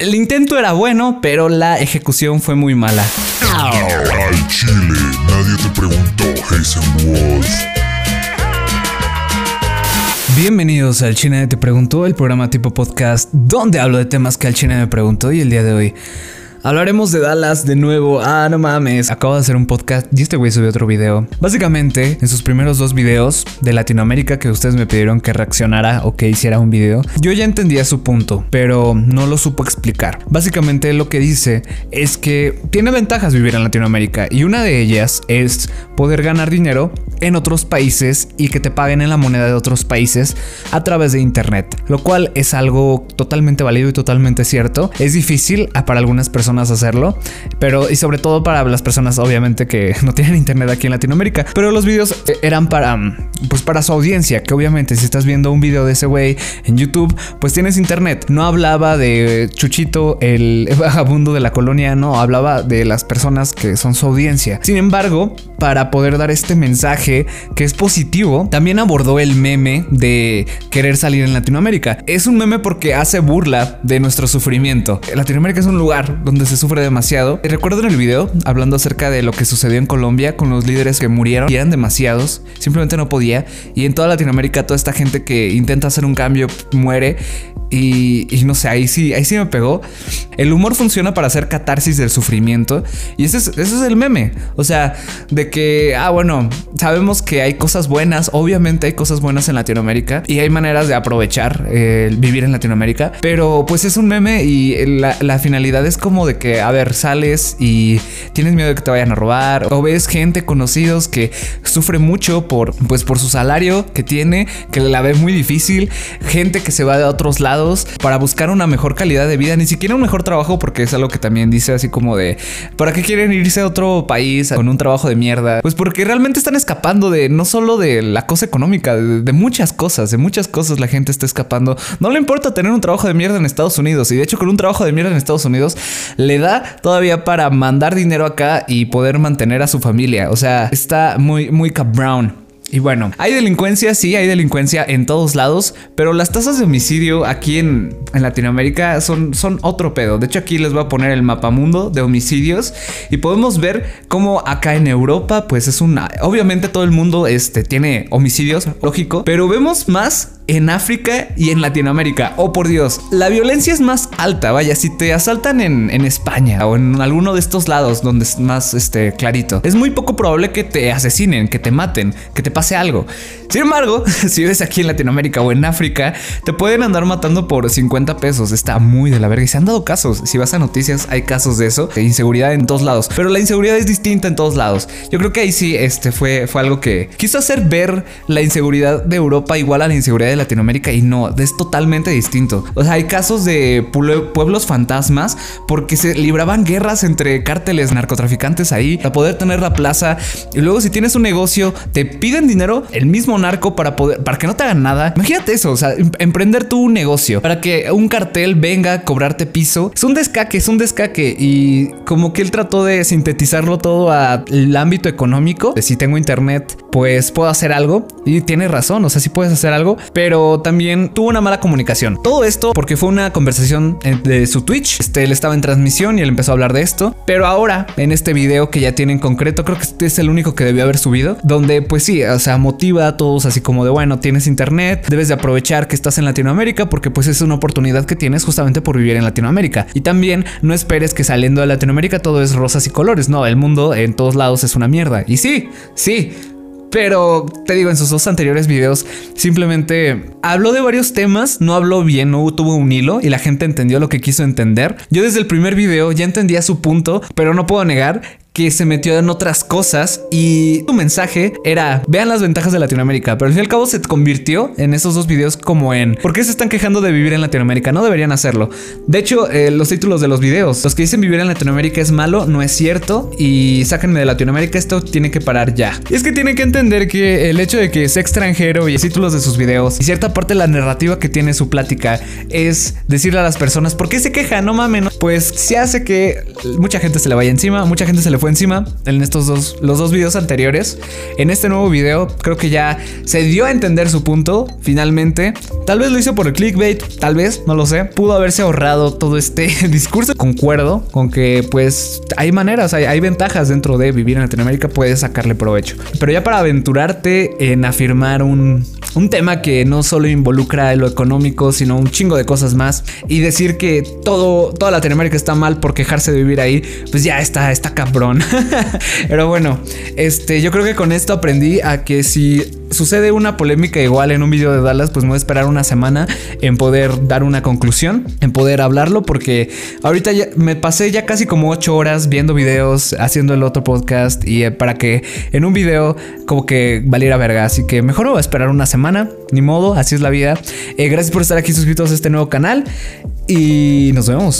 El intento era bueno, pero la ejecución fue muy mala. Al chile, nadie te preguntó. Bienvenidos al China Te Preguntó, el programa tipo podcast donde hablo de temas que al China me preguntó y el día de hoy Hablaremos de Dallas de nuevo. Ah, no mames. Acabo de hacer un podcast y este güey subió otro video. Básicamente, en sus primeros dos videos de Latinoamérica que ustedes me pidieron que reaccionara o que hiciera un video, yo ya entendía su punto, pero no lo supo explicar. Básicamente lo que dice es que tiene ventajas vivir en Latinoamérica y una de ellas es poder ganar dinero en otros países y que te paguen en la moneda de otros países a través de internet, lo cual es algo totalmente válido y totalmente cierto. Es difícil para algunas personas hacerlo, pero y sobre todo para las personas obviamente que no tienen internet aquí en Latinoamérica, pero los videos eh, eran para pues para su audiencia, que obviamente si estás viendo un video de ese güey en YouTube, pues tienes internet. No hablaba de Chuchito el vagabundo de la colonia, no, hablaba de las personas que son su audiencia. Sin embargo, para poder dar este mensaje que es positivo, también abordó el meme de querer salir en Latinoamérica. Es un meme porque hace burla de nuestro sufrimiento. Latinoamérica es un lugar donde se sufre demasiado. Recuerdo en el video hablando acerca de lo que sucedió en Colombia con los líderes que murieron y eran demasiados, simplemente no podía. Y en toda Latinoamérica, toda esta gente que intenta hacer un cambio muere. Y, no sé, ahí sí, ahí sí me pegó. El humor funciona para hacer catarsis del sufrimiento. Y ese es, ese es el meme. O sea, de que, ah, bueno, sabemos que hay cosas buenas. Obviamente hay cosas buenas en Latinoamérica. Y hay maneras de aprovechar eh, vivir en Latinoamérica. Pero pues es un meme y la, la finalidad es como de que, a ver, sales y tienes miedo de que te vayan a robar. O ves gente conocidos que sufre mucho por, pues, por su salario que tiene, que la ve muy difícil. Gente que se va de otros lados para buscar una mejor calidad de vida, ni siquiera un mejor trabajo, porque es algo que también dice así como de, ¿para qué quieren irse a otro país con un trabajo de mierda? Pues porque realmente están escapando de no solo de la cosa económica, de, muchas cosas, de muchas cosas la gente está escapando. No le importa tener un trabajo de mierda en Estados Unidos y de hecho con un trabajo de mierda en Estados Unidos le da todavía para mandar dinero acá y poder mantener a su familia. O sea, está muy, muy cabrón. Y bueno, hay delincuencia, sí, hay delincuencia en todos lados, pero las tasas de homicidio aquí en, Latinoamérica son, son otro pedo. De hecho, aquí les voy a poner el mapamundo de homicidios y podemos ver cómo acá en Europa, pues es una... Obviamente todo el mundo este, tiene homicidios, lógico, pero vemos más en África y en Latinoamérica. Oh, por Dios, la violencia es más alta. Vaya, si te asaltan en, España o en alguno de estos lados donde es más este, clarito, es muy poco probable que te asesinen, que te maten, que te pase algo. Sin embargo, si vives aquí en Latinoamérica o en África, te pueden andar matando por 50 pesos. Está muy de la verga. Y se han dado casos. Si vas a noticias, hay casos de eso, de inseguridad en todos lados. Pero la inseguridad es distinta en todos lados. Yo creo que ahí sí este, fue, fue algo que quiso hacer ver la inseguridad de Europa igual a la inseguridad de Latinoamérica y no, es totalmente distinto. O sea, hay casos de pueblos fantasmas porque se libraban guerras entre cárteles narcotraficantes ahí para poder tener la plaza. Y luego si tienes un negocio, te piden dinero el mismo narco para poder, para que no te hagan nada. Imagínate eso, o sea, em, emprender tu negocio para que un cartel venga a cobrarte piso. Es un descaque, es un descaque y como que él trató de sintetizarlo todo al ámbito económico. De si tengo internet, pues puedo hacer algo y tiene razón, o sea, si puedes hacer algo, pero también tuvo una mala comunicación. Todo esto porque fue una conversación de su Twitch. Este, él estaba en transmisión y él empezó a hablar de esto. Pero ahora, en este video que ya tiene en concreto, creo que este es el único que debió haber subido, donde pues sí, o sea, motiva a todos así como de, bueno, tienes internet, debes de aprovechar que estás en Latinoamérica porque pues es una oportunidad que tienes justamente por vivir en Latinoamérica. Y también no esperes que saliendo de Latinoamérica todo es rosas y colores. No, el mundo en todos lados es una mierda. Y sí, sí, pero te digo, en sus dos anteriores videos simplemente habló de varios temas, no habló bien, no tuvo un hilo y la gente entendió lo que quiso entender. Yo desde el primer video ya entendía su punto, pero no puedo negar que se metió en otras cosas y su mensaje era vean las ventajas de Latinoamérica, pero al fin y al cabo se convirtió en esos dos videos como en ¿por qué se están quejando de vivir en Latinoamérica? No deberían hacerlo. De hecho, eh, los títulos de los videos, los que dicen vivir en Latinoamérica es malo, no es cierto y sáquenme de Latinoamérica, esto tiene que parar ya. Y es que tienen que entender que el hecho de que sea extranjero y los títulos de sus videos y cierta parte de la narrativa que tiene su plática es decirle a las personas ¿por qué se queja? No mames, pues se hace que mucha gente se le vaya encima, mucha gente se le fue encima en estos dos, los dos videos anteriores. En este nuevo video creo que ya se dio a entender su punto, finalmente. Tal vez lo hizo por el clickbait, tal vez, no lo sé. Pudo haberse ahorrado todo este discurso. Concuerdo con que pues hay maneras, hay, hay ventajas dentro de vivir en Latinoamérica, puedes sacarle provecho. Pero ya para aventurarte en afirmar un, un tema que no solo involucra lo económico, sino un chingo de cosas más y decir que todo, toda Latinoamérica está mal por quejarse de vivir ahí, pues ya está, está cabrón. Pero bueno, este, yo creo que con esto aprendí a que si sucede una polémica igual en un video de Dallas, pues me voy a esperar una semana en poder dar una conclusión, en poder hablarlo, porque ahorita ya me pasé ya casi como 8 horas viendo videos, haciendo el otro podcast y eh, para que en un video como que valiera verga. Así que mejor voy a esperar una semana, ni modo, así es la vida. Eh, gracias por estar aquí suscritos a este nuevo canal y nos vemos.